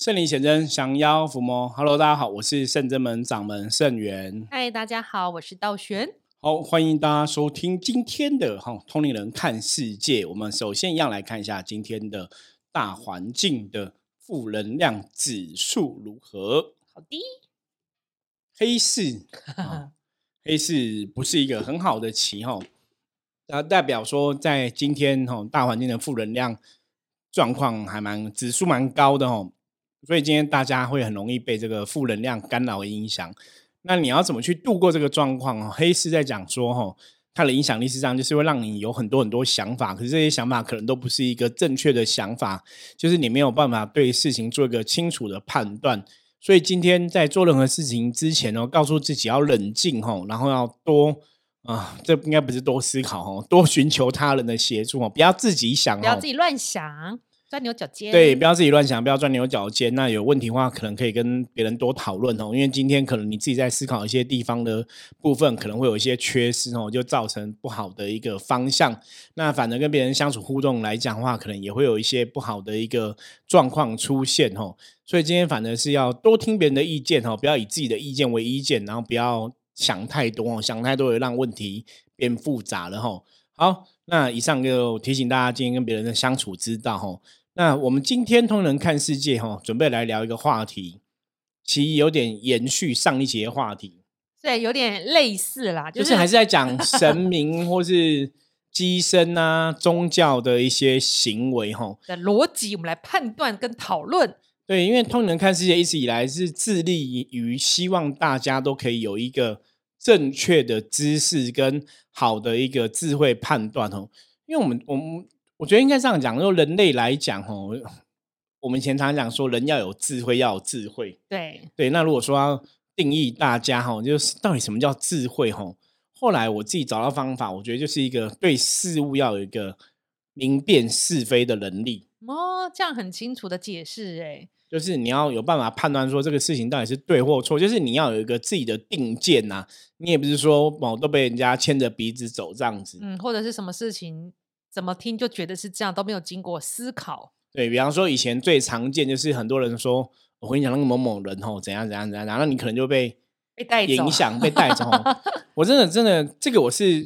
圣灵显真，降妖伏魔。Hello，大家好，我是圣真门掌门圣元。嗨，大家好，我是道玄。好，欢迎大家收听今天的哈通灵人看世界。我们首先要来看一下今天的大环境的负能量指数如何。好的，黑市，黑市不是一个很好的棋哈，那代表说在今天哈大环境的负能量状况还蛮指数蛮高的哈。所以今天大家会很容易被这个负能量干扰影响。那你要怎么去度过这个状况？哦，黑市在讲说，哈，它的影响力是这样，就是会让你有很多很多想法，可是这些想法可能都不是一个正确的想法，就是你没有办法对事情做一个清楚的判断。所以今天在做任何事情之前呢，告诉自己要冷静，哈，然后要多啊，这应该不是多思考，哦，多寻求他人的协助，哦，不要自己想，不要自己乱想。钻牛角尖，对，不要自己乱想，不要钻牛角尖。那有问题的话，可能可以跟别人多讨论哦。因为今天可能你自己在思考一些地方的部分，可能会有一些缺失哦，就造成不好的一个方向。那反而跟别人相处互动来讲的话，可能也会有一些不好的一个状况出现哦。所以今天反而是要多听别人的意见哦，不要以自己的意见为意见，然后不要想太多哦，想太多会让问题变复杂了哈。好，那以上就提醒大家，今天跟别人的相处之道哈。那我们今天通人看世界哈，准备来聊一个话题，其实有点延续上一节话题，对，有点类似啦，就是还是在讲神明或是机身啊、宗教的一些行为哈的逻辑，我们来判断跟讨论。对，因为通人看世界一直以来是致力于希望大家都可以有一个正确的知识跟好的一个智慧判断哦，因为我们我们。我觉得应该这样讲，就人类来讲，吼，我们以前常讲说，人要有智慧，要有智慧。对对，那如果说要定义大家，哈，就是到底什么叫智慧，哈，后来我自己找到方法，我觉得就是一个对事物要有一个明辨是非的能力。哦，这样很清楚的解释，哎，就是你要有办法判断说这个事情到底是对或错，就是你要有一个自己的定见呐。你也不是说哦都被人家牵着鼻子走这样子，嗯，或者是什么事情。怎么听就觉得是这样，都没有经过思考。对比方说，以前最常见就是很多人说：“我跟你讲，那个某某人吼怎样怎样怎样。”然后你可能就被被带影响，被带走。我真的真的，这个我是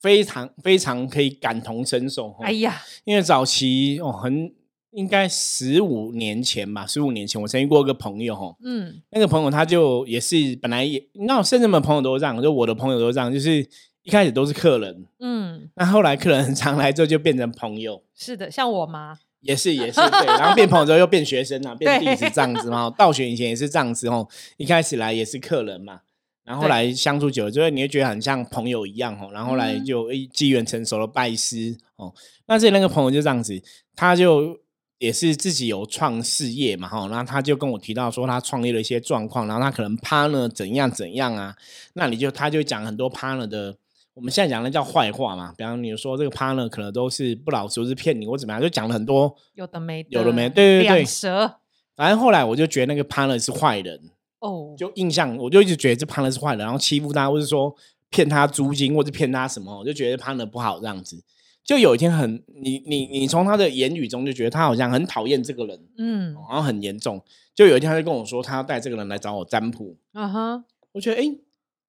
非常非常可以感同身受。哎呀，因为早期哦，很应该十五年前吧，十五年前我曾经过一个朋友吼，嗯，那个朋友他就也是本来也，那甚至们朋友都这样，就我的朋友都这样，就是。一开始都是客人，嗯，那后来客人很常来之后就变成朋友，是的，像我妈。也是也是对，然后变朋友之后又变学生啊，变弟子这样子嘛。道学以前也是这样子哦，一开始来也是客人嘛，然后来相处久了之后，你会觉得很像朋友一样哦，然后来就机缘成熟了拜师哦。那这那个朋友就这样子，他就也是自己有创事业嘛哈，然后他就跟我提到说他创业的一些状况，然后他可能 partner 怎样怎样啊，那你就他就讲很多 partner 的。我们现在讲的叫坏话嘛，比方你说这个 partner 可能都是不老实，是骗你或怎么样，就讲了很多有的没有的没，对对对，蛇。反正后来我就觉得那个 partner 是坏人哦，就印象我就一直觉得这 partner 是坏人，然后欺负他，或者说骗他租金，或者骗他什么，我就觉得 partner 不好这样子。就有一天很你你你从他的言语中就觉得他好像很讨厌这个人，嗯，然后很严重。就有一天他就跟我说，他要带这个人来找我占卜。啊哈，我觉得哎。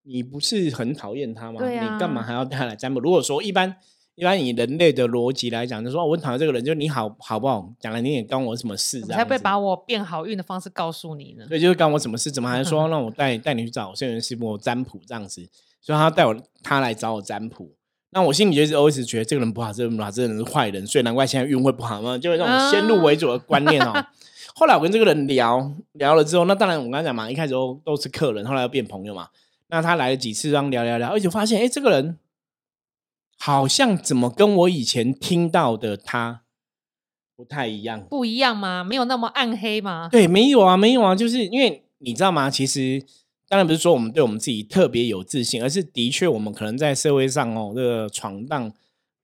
你不是很讨厌他吗？你干嘛还要带他来占卜？如果说一般一般以人类的逻辑来讲，就说我很讨厌这个人，就你好好不好？讲来你也干我什么事？才会把我变好运的方式告诉你呢？对，就是干我什么事？怎么还说 让我带带你去找圣人师傅占卜这样子？所以他带我他来找我占卜，那我心里就是 always 觉得这个人不好，这个人不好，这个人是坏人，所以难怪现在运会不好嘛，就是那种先入为主的观念哦。后来我跟这个人聊聊了之后，那当然我刚才讲嘛，一开始都都是客人，后来又变朋友嘛。那他来了几次，让聊聊聊，而且发现，哎，这个人好像怎么跟我以前听到的他不太一样？不一样吗？没有那么暗黑吗？对，没有啊，没有啊，就是因为你知道吗？其实当然不是说我们对我们自己特别有自信，而是的确我们可能在社会上哦，这个闯荡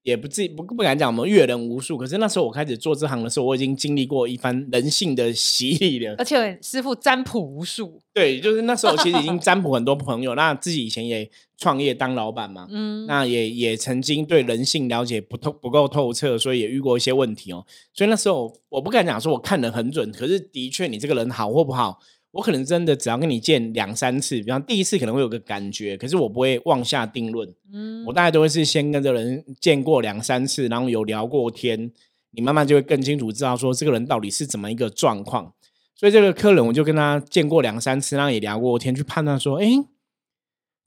也不自不不敢讲我们阅人无数，可是那时候我开始做这行的时候，我已经经历过一番人性的洗礼了。而且师傅占卜无数，对，就是那时候其实已经 占卜很多朋友，那自己以前也创业当老板嘛，嗯，那也也曾经对人性了解不透不够透彻，所以也遇过一些问题哦。所以那时候我不敢讲说我看人很准，可是的确你这个人好或不好。我可能真的只要跟你见两三次，比方第一次可能会有个感觉，可是我不会妄下定论。嗯，我大概都会是先跟这人见过两三次，然后有聊过天，你慢慢就会更清楚知道说这个人到底是怎么一个状况。所以这个客人我就跟他见过两三次，然后也聊过天，去判断说，哎，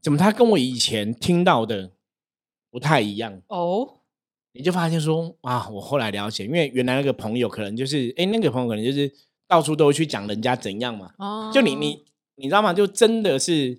怎么他跟我以前听到的不太一样？哦，你就发现说，啊，我后来了解，因为原来那个朋友可能就是，哎，那个朋友可能就是。到处都会去讲人家怎样嘛，就你你你知道吗？就真的是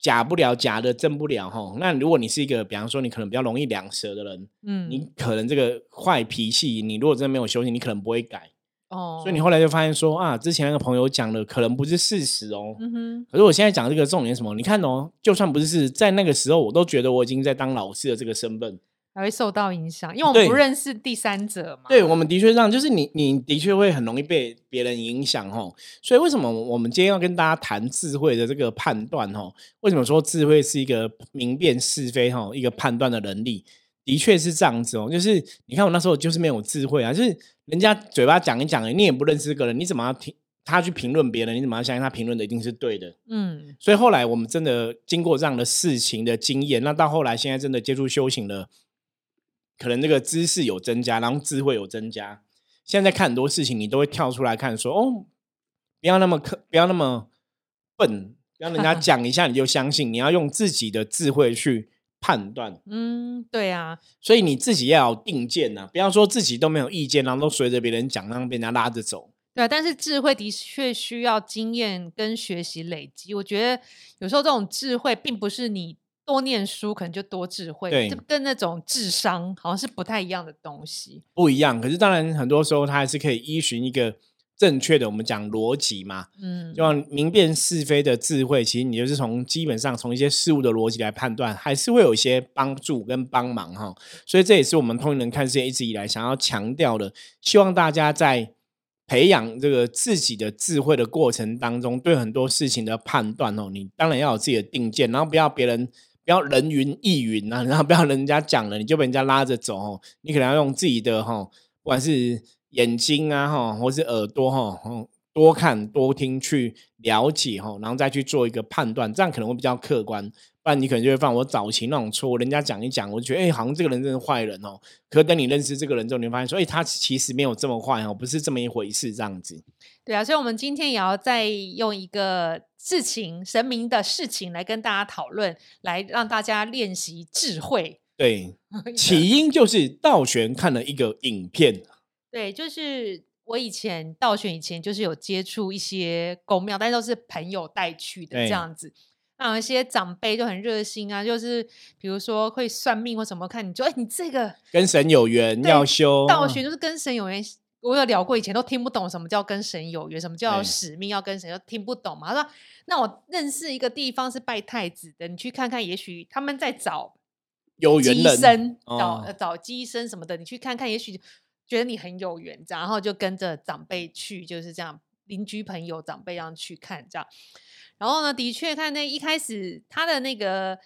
假不了，假的真不了哈。那如果你是一个，比方说你可能比较容易两舌的人，嗯，你可能这个坏脾气，你如果真的没有修行，你可能不会改哦。所以你后来就发现说啊，之前那个朋友讲的可能不是事实哦。嗯哼。可是我现在讲这个重点什么？你看哦，就算不是事，在那个时候我都觉得我已经在当老师的这个身份。还会受到影响，因为我们不认识第三者嘛。对，我们的确这样，就是你，你的确会很容易被别人影响哦。所以为什么我们今天要跟大家谈智慧的这个判断哦？为什么说智慧是一个明辨是非哈，一个判断的能力？的确是这样子哦。就是你看我那时候就是没有智慧啊，就是人家嘴巴讲一讲，你也不认识这个人，你怎么要听他去评论别人？你怎么要相信他评论的一定是对的？嗯。所以后来我们真的经过这样的事情的经验，那到后来现在真的接触修行了。可能这个知识有增加，然后智慧有增加。现在看很多事情，你都会跳出来看，说：“哦，不要那么可，不要那么笨，让人家讲一下你就相信。你要用自己的智慧去判断。”嗯，对啊。所以你自己要有定见呐，不要说自己都没有意见，然后都随着别人讲，让被人家拉着走。对啊，但是智慧的确需要经验跟学习累积。我觉得有时候这种智慧并不是你。多念书可能就多智慧，就跟那种智商好像是不太一样的东西。不一样，可是当然很多时候他还是可以依循一个正确的，我们讲逻辑嘛。嗯，就像明辨是非的智慧，其实你就是从基本上从一些事物的逻辑来判断，还是会有一些帮助跟帮忙哈。所以这也是我们通灵人看世界一直以来想要强调的，希望大家在培养这个自己的智慧的过程当中，对很多事情的判断哦，你当然要有自己的定见，然后不要别人。不要人云亦云啊，然后不要人家讲了你就被人家拉着走哦。你可能要用自己的哈，不管是眼睛啊哈，或是耳朵哈，多看多听去了解哈，然后再去做一个判断，这样可能会比较客观。不然你可能就会犯我早期那种错误，人家讲一讲，我就觉得哎，好像这个人真是坏人哦。可等你认识这个人之后，你发现说，哎，他其实没有这么坏哦，不是这么一回事，这样子。对啊，所以，我们今天也要再用一个事情、神明的事情来跟大家讨论，来让大家练习智慧。对，起因就是道玄看了一个影片。对，就是我以前道玄以前就是有接触一些公庙，但都是朋友带去的这样子。那有一些长辈就很热心啊，就是比如说会算命或什么，看你说，哎，你这个跟神有缘要修道学，就是跟神有缘。我有聊过，以前都听不懂什么叫跟神有缘，什么叫使命要跟神，就听不懂嘛。他说：“那我认识一个地方是拜太子的，你去看看，也许他们在找有缘人，找找机身什么的，你去看看，也许觉得你很有缘，这样，然后就跟着长辈去，就是这样，邻居朋友长辈这样去看这样。”然后呢，的确看那一开始他的那个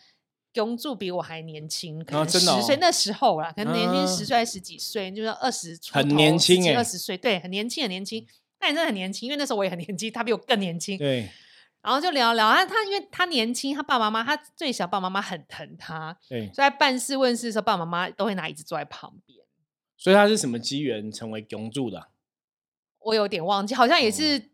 公主比我还年轻，可能十岁那时候啦，可能年轻十岁还十几岁，就是二十出很年轻二十岁，对，很年轻，很年轻。那也真的很年轻，因为那时候我也很年轻，他比我更年轻。对。然后就聊聊啊，他因为他年轻，他爸爸妈妈他最小，爸爸妈妈很疼他，对，所以在办事问事的时候，爸爸妈妈都会拿椅子坐在旁边。所以他是什么机缘成为公主的？我有点忘记，好像也是。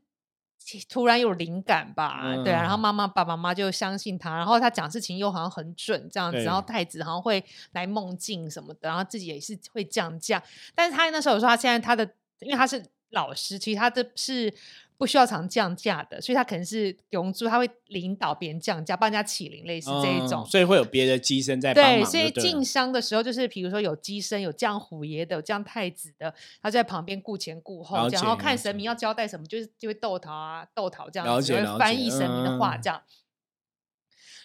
突然有灵感吧，对啊，然后妈妈、爸爸妈妈就相信他，然后他讲事情又好像很准这样子，然后太子好像会来梦境什么的，然后自己也是会降价，但是他那时候说他现在他的，因为他是老师，其实他的是。不需要常降价的，所以他可能是永住，他会领导别人降价，帮人家起灵，类似这一种。所以会有别的机身在。对，所以进商的时候，就是比如说有机身，有降虎爷的，有降太子的，他在旁边顾前顾后，然后看神明要交代什么，就是就会逗桃啊，逗桃这样子，会翻译神明的话这样。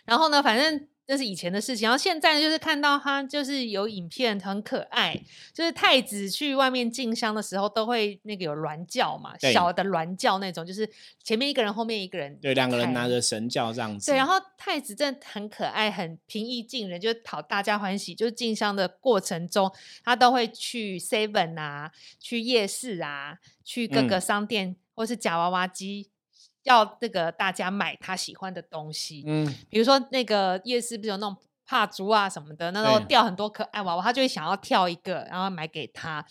然后呢，反正那是以前的事情，然后现在就是看到他就是有影片很可爱，就是太子去外面进香的时候都会那个有銮轿嘛，小的銮轿那种，就是前面一个人，后面一个人，对，两个人拿着神轿这样子。对，然后太子真的很可爱，很平易近人，就讨大家欢喜。就是进香的过程中，他都会去 Seven 啊，去夜市啊，去各个商店或是假娃娃机。要那个大家买他喜欢的东西，嗯，比如说那个夜市不是有那种帕竹啊什么的，那种掉很多可爱娃娃，他就会想要跳一个，然后买给他，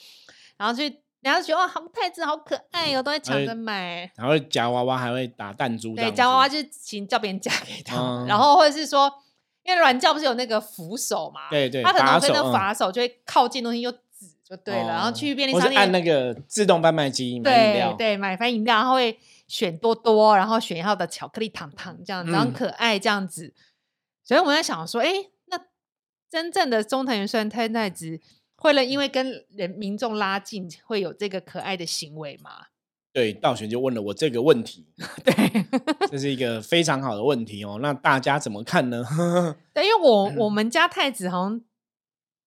然后就人家觉得哇，好太子好可爱哦，都在抢着买。然后夹娃娃还会打弹珠，对，夹娃娃就是请叫别人夹给他，然后或者是说，因为软教不是有那个扶手嘛，对对，他可能跟那把手就会靠近东西又指就对了，然后去便利商店按那个自动贩卖机买饮料，对，买翻饮料，他会。选多多，然后选要的巧克力糖糖这样子，很可爱这样子。所以我在想说，哎，那真正的中藤原酸太太子会了，因为跟人民众拉近，会有这个可爱的行为吗？对，道玄就问了我这个问题。对，这是一个非常好的问题哦。那大家怎么看呢？对，因为我我们家太子好像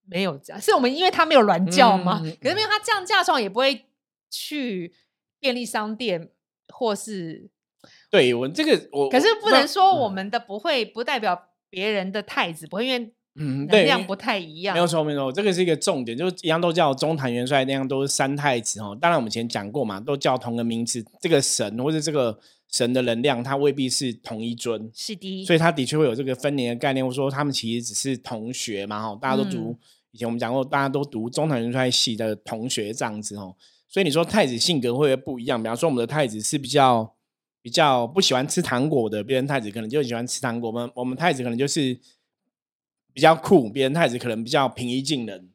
没有这样，是我们因为他没有銮轿嘛，可是因为他降价时候也不会去便利商店。或是对我这个我，可是不能说我们的不会不代表别人的太子不会，因为嗯能量不太一样。没有错，没有错，这个是一个重点，就是一样都叫中坛元帅，那样都是三太子哦。当然我们以前讲过嘛，都叫同个名字，这个神或者这个神的能量，它未必是同一尊，是的。所以他的确会有这个分年的概念，或者说他们其实只是同学嘛，哈，大家都读以前我们讲过，大家都读中坛元帅系的同学这样子哦。所以你说太子性格会不会不一样？比方说我们的太子是比较比较不喜欢吃糖果的，别人太子可能就喜欢吃糖果。我们我们太子可能就是比较酷，别人太子可能比较平易近人。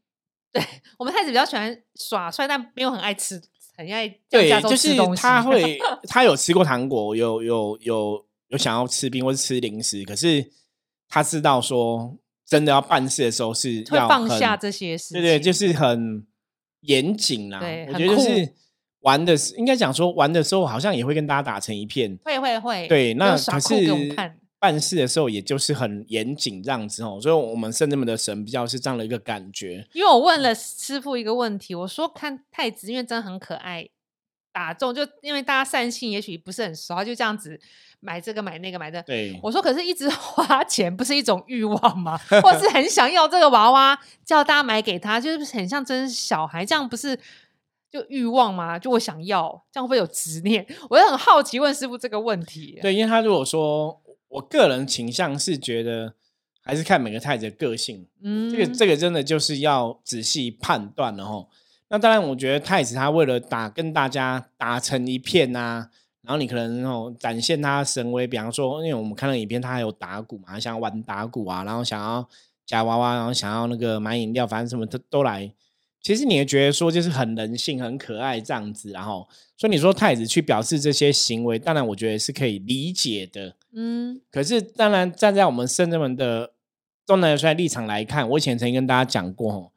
对我们太子比较喜欢耍帅，但没有很爱吃，很爱对，就是他会 他有吃过糖果，有有有有想要吃冰或是吃零食，可是他知道说真的要办事的时候是要放下这些事，对对，就是很。严谨啦，我觉得就是玩的，应该讲说玩的时候，好像也会跟大家打成一片，会会会。对，那可是办事的时候，也就是很严谨这样子哦。所以，我们圣人们的神比较是这样的一个感觉。因为我问了师傅一个问题，我说看太子，因为真的很可爱，打中就因为大家善性，也许不是很熟，他就这样子买这个买那个买的。对，我说可是一直 花钱不是一种欲望吗？或是很想要这个娃娃，叫大家买给他，就是很像真小孩，这样不是就欲望吗？就我想要，这样会有执念？我就很好奇问师傅这个问题。对，因为他如果说。我个人倾向是觉得，还是看每个太子的个性。嗯，这个这个真的就是要仔细判断了哈。那当然，我觉得太子他为了打跟大家打成一片啊，然后你可能哦展现他神威，比方说，因为我们看到影片，他还有打鼓嘛，想要玩打鼓啊，然后想要夹娃娃，然后想要那个买饮料，反正什么都都来。其实你也觉得说，就是很人性、很可爱这样子，然后所以你说太子去表示这些行为，当然我觉得是可以理解的。嗯，可是当然站在我们圣人们的中南元帅立场来看，我以前曾经跟大家讲过，哦，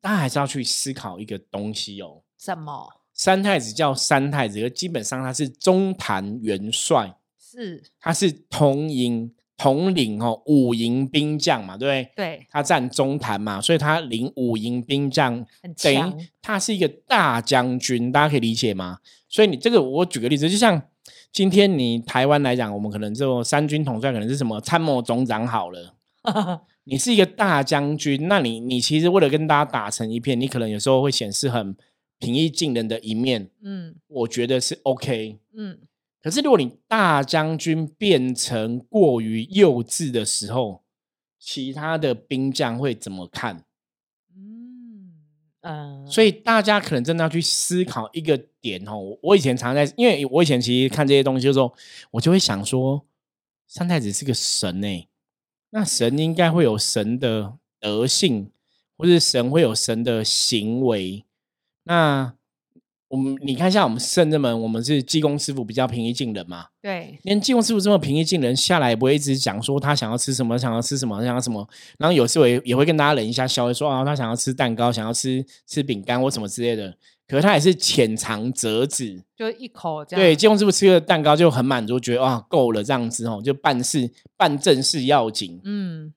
大家还是要去思考一个东西哦。什么？三太子叫三太子，而基本上他是中坛元帅，是他是同营。统领哦五营兵将嘛，对不对？对，他占中坛嘛，所以他领五营兵将，等于他是一个大将军，大家可以理解吗？所以你这个，我举个例子，就像今天你台湾来讲，我们可能就三军统帅可能是什么参谋总长好了，你是一个大将军，那你你其实为了跟大家打成一片，你可能有时候会显示很平易近人的一面，嗯，我觉得是 OK，嗯。可是，如果你大将军变成过于幼稚的时候，其他的兵将会怎么看？嗯嗯，所以大家可能真的要去思考一个点哦。我以前常在，因为我以前其实看这些东西的时候，我就会想说，三太子是个神哎，那神应该会有神的德性，或是神会有神的行为，那。我们你看一下，我们圣人们，我们是济公师傅比较平易近人嘛？对，连济公师傅这么平易近人，下来也不会一直讲说他想要吃什么，想要吃什么，想要什么。然后有时候也也会跟大家冷一下笑，说啊，他想要吃蛋糕，想要吃吃饼干或什么之类的。可是他也是浅尝辄止，就一口这样。对，济公师傅吃个蛋糕就很满足，觉得哇够了这样子哦，就办事办正事要紧。嗯，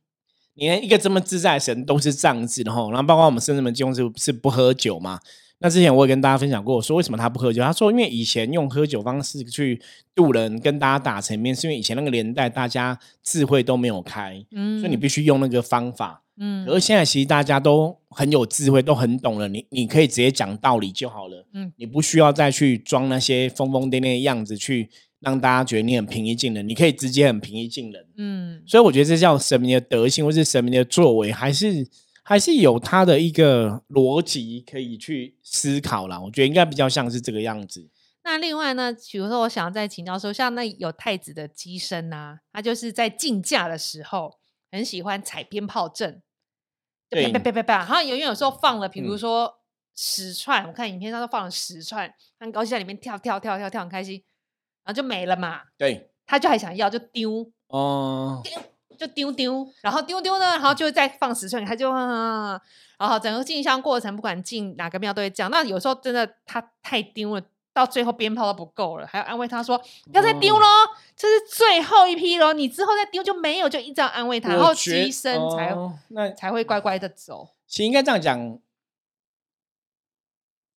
连一个这么自在的神都是这样子的吼，然后包括我们圣人们经是是不喝酒嘛。那之前我也跟大家分享过，说为什么他不喝酒？他说，因为以前用喝酒方式去渡人，跟大家打成面，是因为以前那个年代大家智慧都没有开，嗯，所以你必须用那个方法，嗯。而现在其实大家都很有智慧，都很懂了，你你可以直接讲道理就好了，嗯，你不需要再去装那些疯疯癫癫的样子，去让大家觉得你很平易近人，你可以直接很平易近人，嗯。所以我觉得这叫神明的德性，或是神明的作为，还是。还是有他的一个逻辑可以去思考啦，我觉得应该比较像是这个样子。那另外呢，比如说我想再请教说，像那有太子的机身呐，他就是在竞价的时候很喜欢踩鞭炮阵，啪啪啪啪啪，然后有有时候放了，比如说十串，我看影片上都放了十串，很高兴在里面跳跳跳跳跳很开心，然后就没了嘛。对，他就还想要就丢哦。就丢丢，然后丢丢呢，然后就再放十串，他就，然后整个进香过程，不管进哪个庙都会这样。那有时候真的他太丢了，到最后鞭炮都不够了，还要安慰他说：“不要再丢喽，这是最后一批喽，你之后再丢就没有。”就一直要安慰他，然后机身才那才会乖乖的走。其实应该这样讲。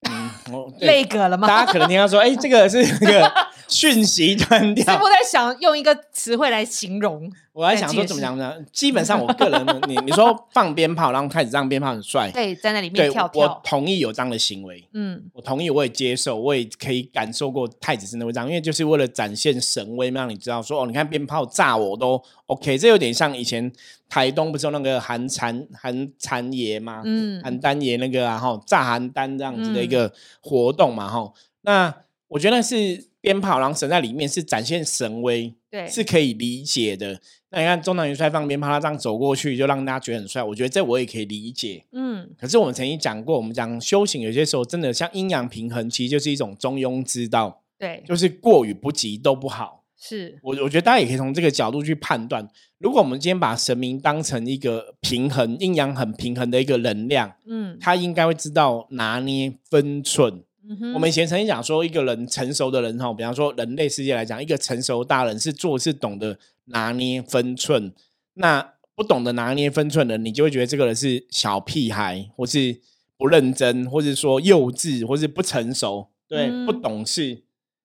累个了吗？大家可能听到说，哎，这个是那个讯息断掉。师傅在想用一个词汇来形容。我在想说怎么讲呢？基本上，我个人，你 你说放鞭炮，然后开始让鞭炮很帅，对，在那里面跳跳。我同意有这样的行为，嗯，我同意，我也接受，我也可以感受过太子真的会这样，因为就是为了展现神威，让你知道说，哦，你看鞭炮炸我都 OK。这有点像以前台东不是有那个韩禅韩禅爷吗？嗯，韩丹爷那个然后炸邯郸这样子的一个活动嘛，哈。那我觉得是鞭炮，然后神在里面是展现神威，对，是可以理解的。那你看中南元帅放鞭炮，他这样走过去，就让大家觉得很帅。我觉得这我也可以理解。嗯，可是我们曾经讲过，我们讲修行有些时候真的像阴阳平衡，其实就是一种中庸之道。对，就是过与不及都不好。是我我觉得大家也可以从这个角度去判断。如果我们今天把神明当成一个平衡阴阳很平衡的一个能量，嗯，他应该会知道拿捏分寸。我们以前曾经讲说，一个人成熟的人哈，比方说人类世界来讲，一个成熟大人是做事懂得拿捏分寸。那不懂得拿捏分寸的，你就会觉得这个人是小屁孩，或是不认真，或是说幼稚，或是不成熟，对，不懂事，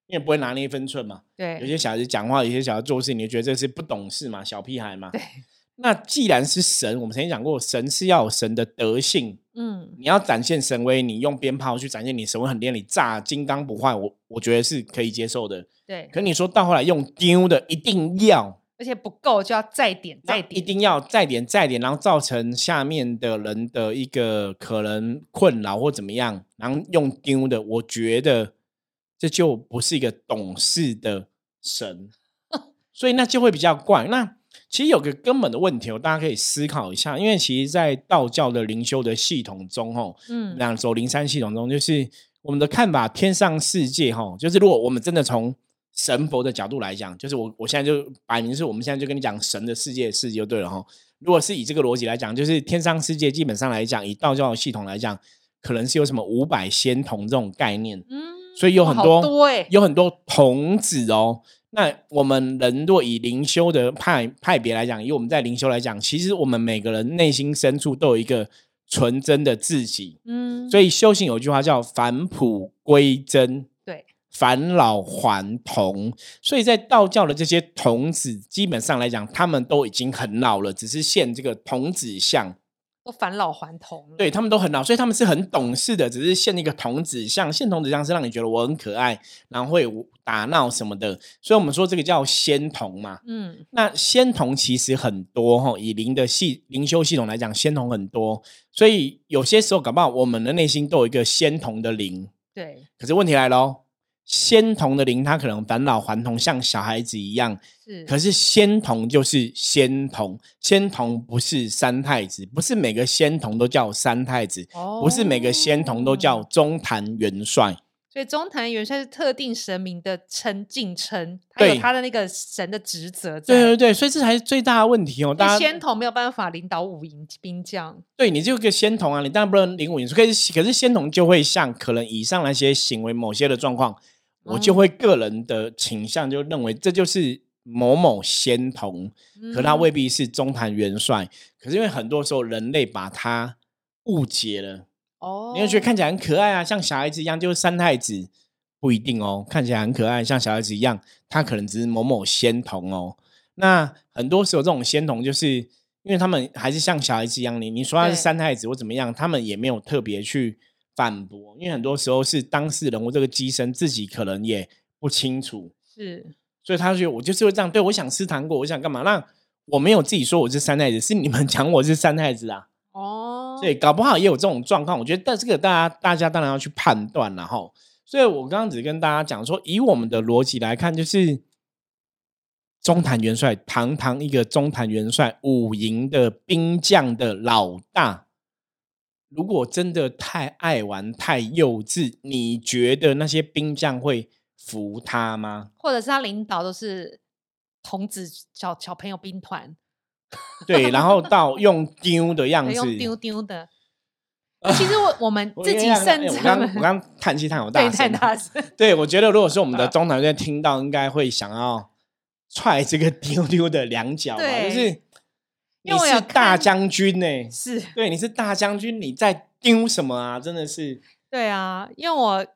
因为不会拿捏分寸嘛。对，有些小孩子讲话，有些小孩做事，你就觉得这是不懂事嘛，小屁孩嘛。对。那既然是神，我们曾经讲过，神是要有神的德性。嗯，你要展现神威，你用鞭炮去展现你神威很厉害，你炸金刚不坏，我我觉得是可以接受的。对，可你说到后来用丢的，一定要，而且不够就要再点再点，一定要再点再点，然后造成下面的人的一个可能困扰或怎么样，然后用丢的，我觉得这就不是一个懂事的神，所以那就会比较怪。那其实有个根本的问题，大家可以思考一下。因为其实，在道教的灵修的系统中，吼，嗯，两走灵山系统中，就是我们的看法，天上世界，吼，就是如果我们真的从神佛的角度来讲，就是我我现在就摆明是我们现在就跟你讲神的世界事就对了，哈。如果是以这个逻辑来讲，就是天上世界基本上来讲，以道教的系统来讲，可能是有什么五百仙童这种概念，嗯，所以有很多有很多童子哦。那我们人若以灵修的派派别来讲，以我们在灵修来讲，其实我们每个人内心深处都有一个纯真的自己。嗯，所以修行有句话叫返璞归真，对，返老还童。所以在道教的这些童子，基本上来讲，他们都已经很老了，只是现这个童子相。都返老还童对他们都很老，所以他们是很懂事的，只是现一个童子像，现童子像是让你觉得我很可爱，然后会打闹什么的，所以我们说这个叫仙童嘛。嗯，那仙童其实很多哈，以灵的系灵修系统来讲，仙童很多，所以有些时候搞不好我们的内心都有一个仙童的灵。对，可是问题来喽。仙童的灵，他可能返老还童，像小孩子一样。是，可是仙童就是仙童，仙童不是三太子，不是每个仙童都叫三太子，不是每个仙童都叫中坛元帅。所以中坛元帅是特定神明的称敬称，他有他的那个神的职责。对对对，所以这才是最大的问题哦。大家仙童没有办法领导五营兵将。对，你就个仙童啊，你当然不能领五营，可是可是仙童就会像可能以上那些行为某些的状况。我就会个人的倾向就认为这就是某某仙童，可他未必是中坛元帅。可是因为很多时候人类把他误解了哦，你会觉得看起来很可爱啊，像小孩子一样，就是三太子不一定哦，看起来很可爱，像小孩子一样，他可能只是某某仙童哦。那很多时候这种仙童，就是因为他们还是像小孩子一样，你你说他是三太子或怎么样，他们也没有特别去反驳，因为很多时候是当事人或这个机身自己可能也不清楚，是。所以他觉得我就是会这样，对我想吃糖果，我想干嘛？那我没有自己说我是三太子，是你们 讲我是三太子啊。哦，对，搞不好也有这种状况。我觉得，但这个大家大家当然要去判断了哈。所以我刚刚只跟大家讲说，以我们的逻辑来看，就是中坛元帅，堂堂一个中坛元帅，五营的兵将的老大，如果真的太爱玩、太幼稚，你觉得那些兵将会？服他吗？或者是他领导都是童子小小朋友兵团，对，然后到用丢的样子，用丢丢的。其实我我们自己甚至，我刚我刚叹气叹好大声，太大声。对，我觉得如果是我们的中团队听到，应该会想要踹这个丢丢的两脚吧？就是你是大将军呢，是对，你是大将军，你在丢什么啊？真的是，对啊，因为我。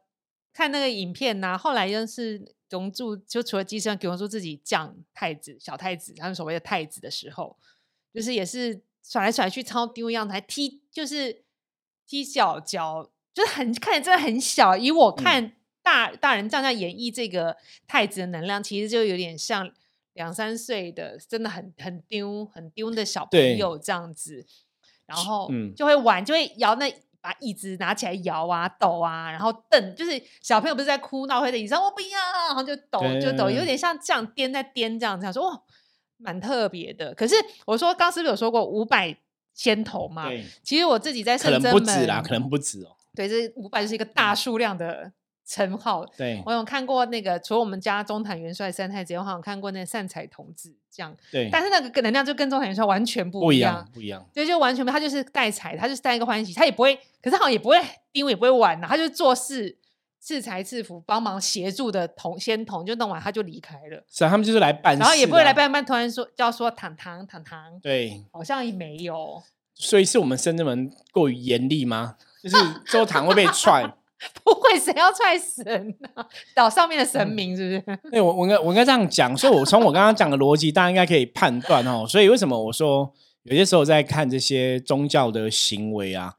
看那个影片呐，后来就是龙柱，就除了机身给龙柱自己降太子、小太子，他们所谓的太子的时候，就是也是甩来甩去超丢样子，还踢就是踢小脚，就是很看起来真的很小。以我看大大人这样演绎这个太子的能量，其实就有点像两三岁的，真的很很丢很丢的小朋友这样子，然后就会玩，就会摇那。把椅子拿起来摇啊抖啊，然后蹬，就是小朋友不是在哭闹，会在椅子上我不要，然后就抖就抖，有点像这样颠在颠这样这样说，哇，蛮特别的。可是我说刚是不是有说过五百先头嘛？其实我自己在可能不止啦，可能不止哦。对，这五百就是一个大数量的。称号，对。我有看过那个，除了我们家中坛元帅三太子，我好像看过那善财童子这样，对，但是那个能量就跟中坛元帅完全不一样，不一样，对，就完全不，他就是带财，他就是带一个欢喜，他也不会，可是好像也不会丢，也不会玩呐，他就做事赐财赐福，帮忙协助的同仙童，就弄完他就离开了，是啊，他们就是来办。事，然后也不会来办办，突然说叫说糖糖糖糖，对，好像也没有，所以是我们深圳门过于严厉吗？就是 周堂会被踹。不会，谁要踹神呢？岛上面的神明是不是？对，我我应该我应该这样讲，所以我从我刚刚讲的逻辑，大家应该可以判断哦。所以为什么我说有些时候在看这些宗教的行为啊，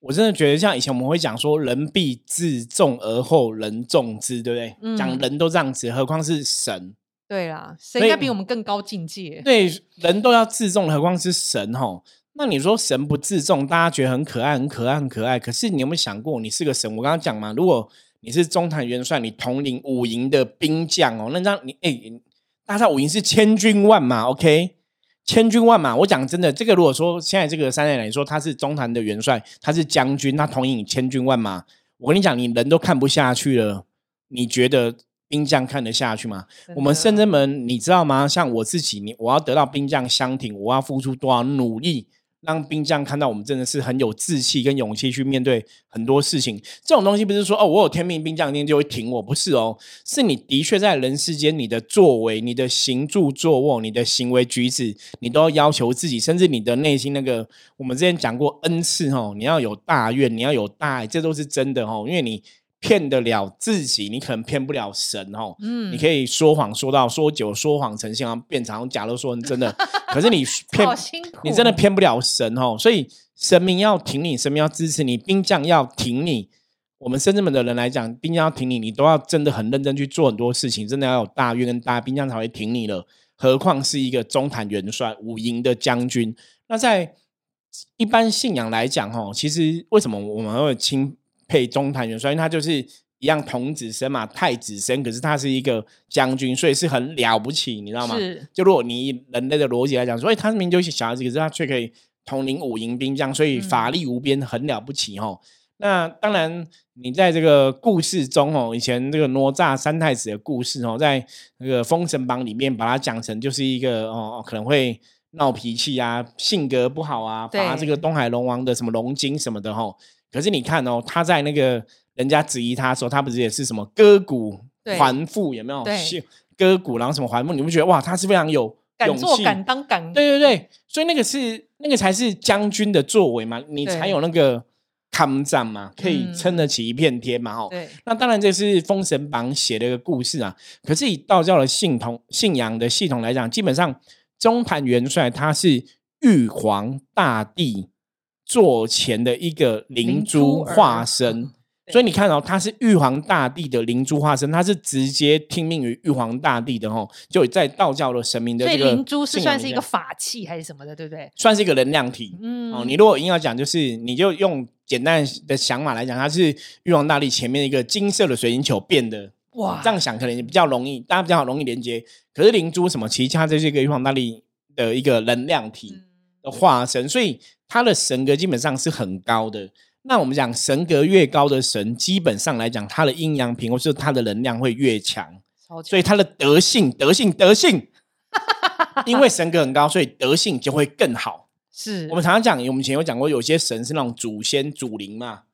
我真的觉得像以前我们会讲说“人必自重而后人重之”，对不对？讲人都这样子，何况是神？对啦，神应该比我们更高境界。对，人都要自重，何况是神？吼。那你说神不自重，大家觉得很可爱，很可爱，很可爱。可是你有没有想过，你是个神？我刚刚讲嘛，如果你是中坛元帅，你统领五营的兵将哦，那让你哎，大家五营是千军万马，OK？千军万马，我讲真的，这个如果说现在这个三代来说他是中坛的元帅，他是将军，他统领千军万马，我跟你讲，你人都看不下去了，你觉得兵将看得下去吗？我们圣真门，你知道吗？像我自己，你我要得到兵将相挺，我要付出多少努力？让兵将看到我们真的是很有志气跟勇气去面对很多事情。这种东西不是说哦，我有天命，兵将一定就会挺我，不是哦，是你的确在人世间，你的作为、你的行住坐卧、你的行为举止，你都要要求自己，甚至你的内心那个，我们之前讲过 n 次哦，你要有大愿，你要有大爱，这都是真的哦，因为你。骗得了自己，你可能骗不了神哦。嗯，你可以说谎说到说久，说谎成性，然后变成假如说你真的。可是你骗，你真的骗不了神哦。所以神明要挺你，神明要支持你，兵将要挺你。我们深圳门的人来讲，兵将要挺你，你都要真的很认真去做很多事情，真的要有大愿跟大兵将才会挺你了。何况是一个中坛元帅、五营的将军。那在一般信仰来讲，哦，其实为什么我们会亲？配中坛元帅，因为他就是一样童子身嘛，太子身，可是他是一个将军，所以是很了不起，你知道吗？就如果你以人类的逻辑来讲，所以他明明就是小孩子，可是他却可以统领五营兵将，所以法力无边，很了不起哦。那当然，你在这个故事中哦，以前这个哪吒三太子的故事哦，在那个《封神榜》里面把它讲成就是一个哦，可能会闹脾气啊，性格不好啊，把这个东海龙王的什么龙筋什么的哈。可是你看哦，他在那个人家质疑他的时候，他不是也是什么割骨还父有没有？歌鼓，然后什么还父，你不觉得哇，他是非常有敢做气敢当敢。对对对，所以那个是那个才是将军的作为嘛，你才有那个抗战嘛，可以撑得起一片天嘛，哈。对，那当然这是《封神榜》写的一个故事啊。可是以道教的信统信仰的系统来讲，基本上中坛元帅他是玉皇大帝座前的一个灵珠化身。所以你看哦，他是玉皇大帝的灵珠化身，他是直接听命于玉皇大帝的哦，就在道教的神明的这个灵珠是算是一个法器还是什么的，对不对？算是一个能量体。嗯，哦，你如果硬要讲，就是你就用简单的想法来讲，它是玉皇大帝前面一个金色的水晶球变的。哇，这样想可能比较容易，大家比较容易连接。可是灵珠什么，其实它就是一个玉皇大帝的一个能量体的化身，所以他的神格基本上是很高的。那我们讲神格越高的神，基本上来讲，他的阴阳平或是他的能量会越强，所以他的德性、德性、德性，因为神格很高，所以德性就会更好。是我们常常讲，我们以前有讲过，有些神是那种祖先、祖灵嘛，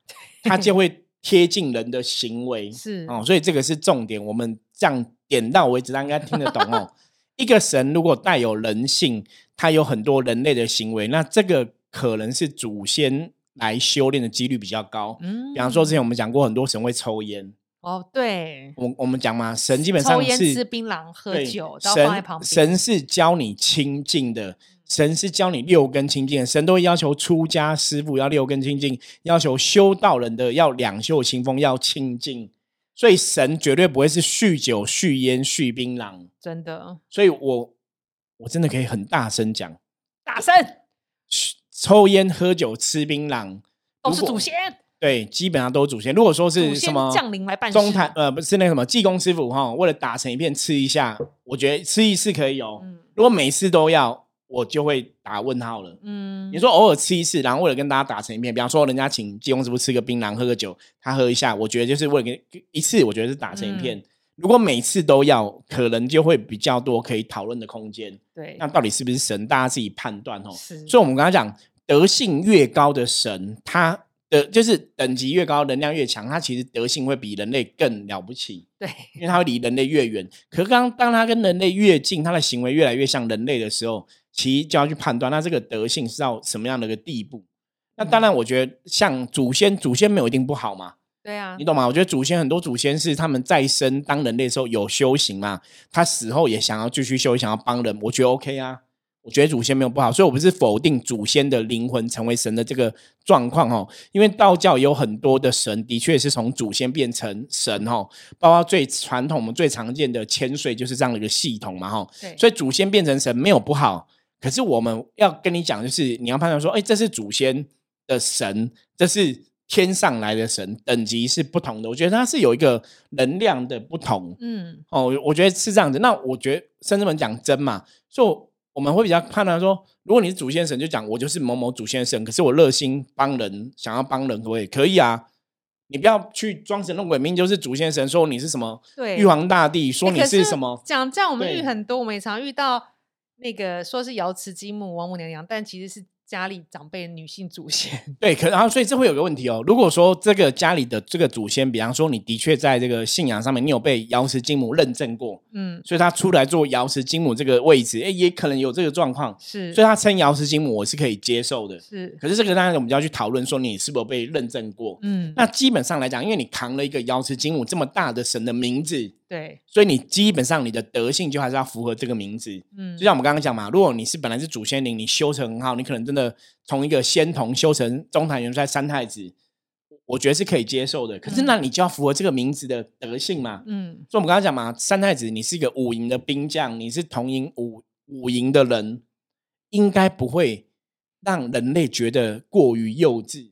他就会贴近人的行为，是哦，所以这个是重点。我们这样点到为止，大家应该听得懂哦。一个神如果带有人性，他有很多人类的行为，那这个可能是祖先。来修炼的几率比较高。嗯，比方说之前我们讲过，很多神会抽烟。哦，对，我我们讲嘛，神基本上是吃槟榔、喝酒，神神是教你清净的，神是教你六根清净，神都会要求出家师傅要六根清净，要求修道人的要两袖清风，要清净。所以神绝对不会是酗酒、酗烟、酗槟榔，真的。所以我我真的可以很大声讲，大声。抽烟、喝酒、吃槟榔都是祖先，对，基本上都是祖先。如果说是什么降临来办中坛，呃，不是那个什么济公师傅哈，为了打成一片吃一下，我觉得吃一次可以哦。如果每次都要，我就会打问号了。嗯，你说偶尔吃一次，然后为了跟大家打成一片，比方说人家请济公师傅吃个槟榔、喝个酒，他喝一下，我觉得就是为了跟一次，我觉得是打成一片。如果每次都要，可能就会比较多可以讨论的空间。对，那到底是不是神，大家自己判断哦。是，所以我们刚才讲。德性越高的神，他的就是等级越高，能量越强，他其实德性会比人类更了不起。对，因为他会离人类越远。可是刚当他跟人类越近，他的行为越来越像人类的时候，其实就要去判断，那这个德性是到什么样的一个地步？那当然，我觉得像祖先，祖先没有一定不好嘛。对啊，你懂吗？我觉得祖先很多祖先是他们在生当人类的时候有修行嘛，他死后也想要继续修，想要帮人，我觉得 OK 啊。我觉得祖先没有不好，所以我不是否定祖先的灵魂成为神的这个状况哦。因为道教有很多的神，的确是从祖先变成神哦。包括最传统、我们最常见的千岁，就是这样的一个系统嘛哈。所以祖先变成神没有不好，可是我们要跟你讲，就是你要判断说，哎，这是祖先的神，这是天上来的神，等级是不同的。我觉得它是有一个能量的不同。嗯，哦，我觉得是这样子。那我觉得甚至们讲真嘛，就。我们会比较判断说，如果你是祖先神，就讲我就是某某祖先神，可是我热心帮人，想要帮人，可以可以啊。你不要去装神弄鬼，明就是祖先神，说你是什么对玉皇大帝，说你是什么。讲这样，我们遇很多，我们也常遇到那个说是瑶池金母、王母娘娘，但其实是。家里长辈女性祖先 对，可然后所以这会有个问题哦。如果说这个家里的这个祖先，比方说你的确在这个信仰上面，你有被瑶池金母认证过，嗯，所以他出来做瑶池金母这个位置，哎，也可能有这个状况，是，所以他称瑶池金母，我是可以接受的，是。可是这个当然我们就要去讨论说你是否被认证过，嗯，那基本上来讲，因为你扛了一个瑶池金母这么大的神的名字。对，所以你基本上你的德性就还是要符合这个名字。嗯，就像我们刚刚讲嘛，如果你是本来是祖先灵，你修成很好，你可能真的从一个仙童修成中坛元帅三太子，我觉得是可以接受的。可是那你就要符合这个名字的德性嘛。嗯，所以我们刚刚讲嘛，三太子你是一个五营的兵将，你是同营五五营的人，应该不会让人类觉得过于幼稚。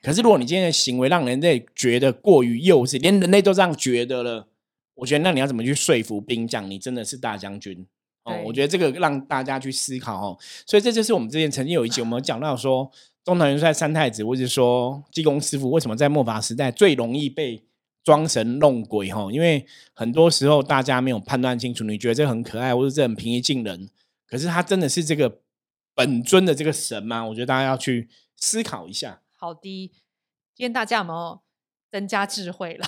可是如果你今天的行为让人类觉得过于幼稚，连人类都这样觉得了。我觉得那你要怎么去说服兵将？你真的是大将军哦！我觉得这个让大家去思考哦。所以这就是我们之前曾经有一集我们讲到说，中堂元帅三太子，或者说济公师傅，为什么在末法时代最容易被装神弄鬼？哈，因为很多时候大家没有判断清楚，你觉得这很可爱，或者这很平易近人，可是他真的是这个本尊的这个神吗？我觉得大家要去思考一下。好的，今天大家有没有增加智慧了？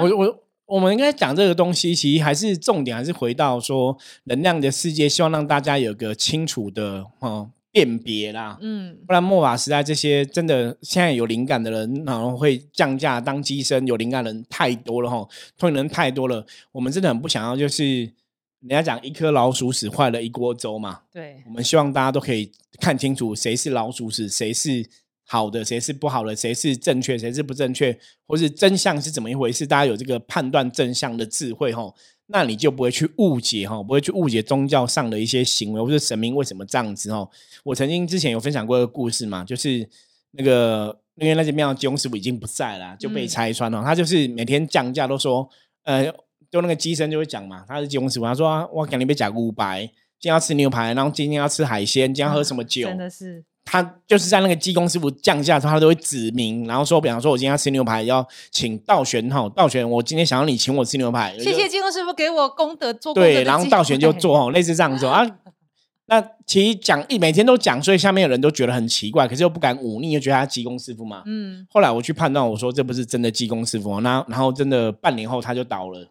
我 我。我们应该讲这个东西，其实还是重点，还是回到说能量的世界，希望让大家有个清楚的哦辨别啦。嗯，不然末法时代这些真的现在有灵感的人，然后会降价当机身，有灵感的人太多了哈，通灵人太多了，我们真的很不想要，就是人家讲一颗老鼠屎坏了一锅粥嘛。对，我们希望大家都可以看清楚谁是老鼠屎，谁是。好的，谁是不好的？谁是正确？谁是不正确？或是真相是怎么一回事？大家有这个判断真相的智慧，哈，那你就不会去误解，哈，不会去误解宗教上的一些行为，或是神明为什么这样子，哈。我曾经之前有分享过一个故事嘛，就是那个因为那些庙技工师傅已经不在了，就被拆穿了。他就是每天降价都说，呃，就那个机身就会讲嘛，他是技工师傅，他说我肯定被假五百，今天要吃牛排，然后今天要吃海鲜，今天要喝什么酒？真的是。他就是在那个技工师傅降价的时候，他都会指明，然后说，比方说，我今天要吃牛排，要请道玄哈，道玄，我今天想要你请我吃牛排，谢谢技工师傅给我功德做对，然后道玄就做哈，类似这样子 啊。那其实讲一每天都讲，所以下面的人都觉得很奇怪，可是又不敢忤逆，又觉得他技工师傅嘛。嗯。后来我去判断，我说这不是真的技工师傅，那然后真的半年后他就倒了，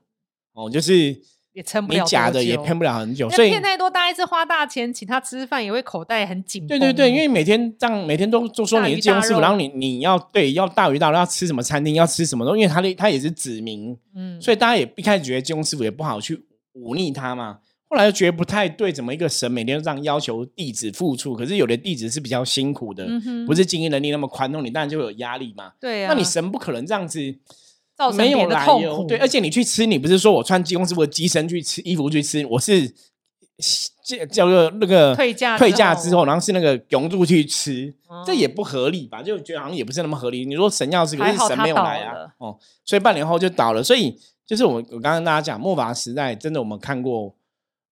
哦，就是。也撑不了，你假的也骗不了很久，所以骗太多，大家一次花大钱请他吃饭，也会口袋很紧。对对对，因为每天这样，每天都都说你是金融师傅，然后你你要对要大鱼大肉，要吃什么餐厅，要吃什么东西，因为他的他也是指明，嗯，所以大家也一开始觉得金融师傅也不好去忤逆他嘛，后来又觉得不太对，怎么一个神每天都这样要求弟子付出？可是有的弟子是比较辛苦的，不是经营能力那么宽容，你当然就有压力嘛。对啊，那你神不可能这样子。没有来由，对，而且你去吃，你不是说我穿技工师傅的机身去吃衣服去吃，我是叫叫做那个退价退价之后，然后是那个永住去吃，这也不合理吧？就觉得好像也不是那么合理。你说神要是可是神没有来啊，哦，所以半年后就倒了。所以就是我我刚刚跟大家讲，末法时代真的我们看过，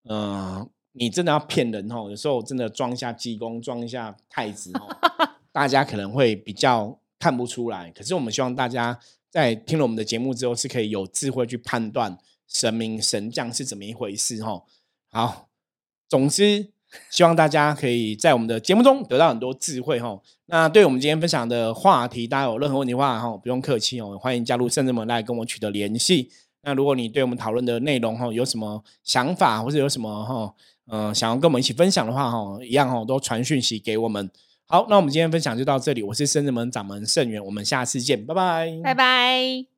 嗯，你真的要骗人哦，有时候真的装一下济公，装一下太子哦，大家可能会比较看不出来。可是我们希望大家。在听了我们的节目之后，是可以有智慧去判断神明神将是怎么一回事哈。好，总之希望大家可以在我们的节目中得到很多智慧哈。那对我们今天分享的话题，大家有任何问题的话哈，不用客气哦，欢迎加入圣智门来跟我取得联系。那如果你对我们讨论的内容哈有什么想法，或者有什么哈嗯想要跟我们一起分享的话哈，一样哈都传讯息给我们。好，那我们今天分享就到这里。我是生人门掌门盛元，我们下次见，拜拜，拜拜。